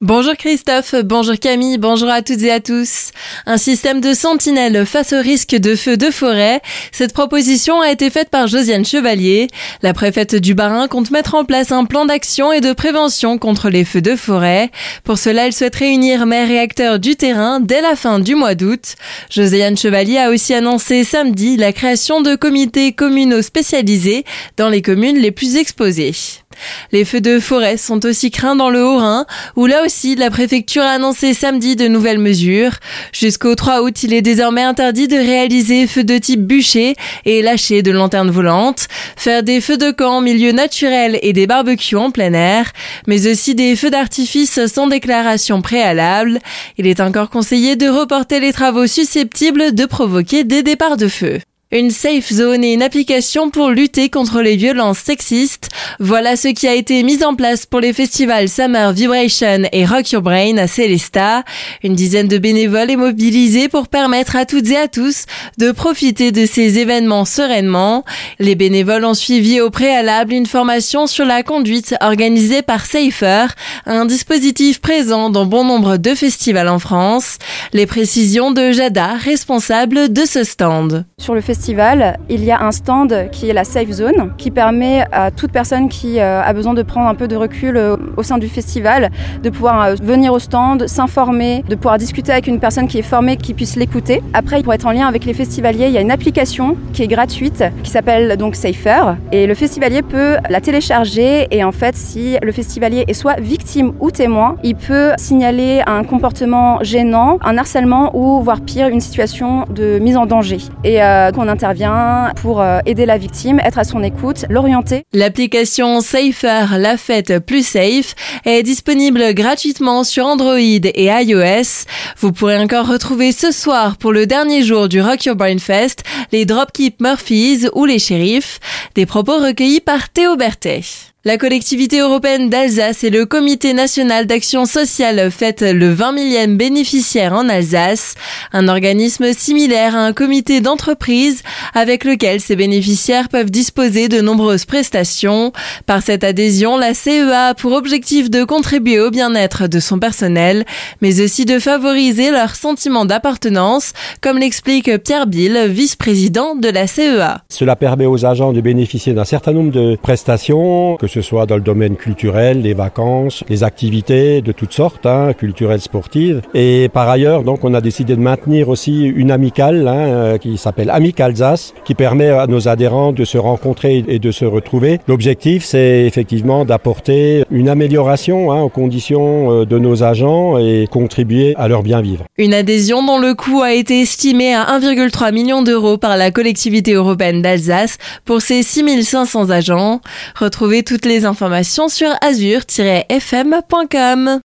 Bonjour Christophe, bonjour Camille, bonjour à toutes et à tous. Un système de sentinelle face au risque de feu de forêt. Cette proposition a été faite par Josiane Chevalier. La préfète du Barin compte mettre en place un plan d'action et de prévention contre les feux de forêt. Pour cela, elle souhaite réunir maires et acteurs du terrain dès la fin du mois d'août. Josiane Chevalier a aussi annoncé samedi la création de comités communaux spécialisés dans les communes les plus exposées. Les feux de forêt sont aussi craints dans le Haut-Rhin, où là aussi la préfecture a annoncé samedi de nouvelles mesures. Jusqu'au 3 août, il est désormais interdit de réaliser feux de type bûcher et lâcher de lanternes volantes, faire des feux de camp en milieu naturel et des barbecues en plein air, mais aussi des feux d'artifice sans déclaration préalable. Il est encore conseillé de reporter les travaux susceptibles de provoquer des départs de feu. Une safe zone et une application pour lutter contre les violences sexistes. Voilà ce qui a été mis en place pour les festivals Summer Vibration et Rock Your Brain à Célesta. Une dizaine de bénévoles est mobilisée pour permettre à toutes et à tous de profiter de ces événements sereinement. Les bénévoles ont suivi au préalable une formation sur la conduite organisée par Safer, un dispositif présent dans bon nombre de festivals en France. Les précisions de Jada, responsable de ce stand. Il y a un stand qui est la Safe Zone, qui permet à toute personne qui euh, a besoin de prendre un peu de recul euh, au sein du festival, de pouvoir euh, venir au stand, s'informer, de pouvoir discuter avec une personne qui est formée, qui puisse l'écouter. Après, pour être en lien avec les festivaliers, il y a une application qui est gratuite, qui s'appelle donc Safer, et le festivalier peut la télécharger et en fait, si le festivalier est soit victime ou témoin, il peut signaler un comportement gênant, un harcèlement ou voire pire, une situation de mise en danger. Et on intervient pour euh, aider la victime, être à son écoute, l'orienter. L'application Safer, la fête plus safe, est disponible gratuitement sur Android et iOS. Vous pourrez encore retrouver ce soir pour le dernier jour du Rock Your Brain Fest les Dropkeep Murphys ou les shérifs, des propos recueillis par Théo Berthet. La collectivité européenne d'Alsace et le comité national d'action sociale fêtent le 20 millième bénéficiaire en Alsace, un organisme similaire à un comité d'entreprise avec lequel ces bénéficiaires peuvent disposer de nombreuses prestations. Par cette adhésion, la CEA a pour objectif de contribuer au bien-être de son personnel, mais aussi de favoriser leur sentiment d'appartenance, comme l'explique Pierre Bill, vice-président de la CEA. Cela permet aux agents de bénéficier d'un certain nombre de prestations, que ce soit dans le domaine culturel, les vacances, les activités de toutes sortes, hein, culturelles, sportives. Et par ailleurs, donc, on a décidé de maintenir aussi une amicale hein, euh, qui s'appelle Amic Qui permet à nos adhérents de se rencontrer et de se retrouver. L'objectif, c'est effectivement d'apporter une amélioration hein, aux conditions euh, de nos agents et contribuer à leur bien vivre. Une adhésion dont le coût a été estimé à 1,3 million d'euros par la collectivité européenne d'Alsace pour ses 6500 agents. Retrouvez toutes les informations sur azur-fm.com.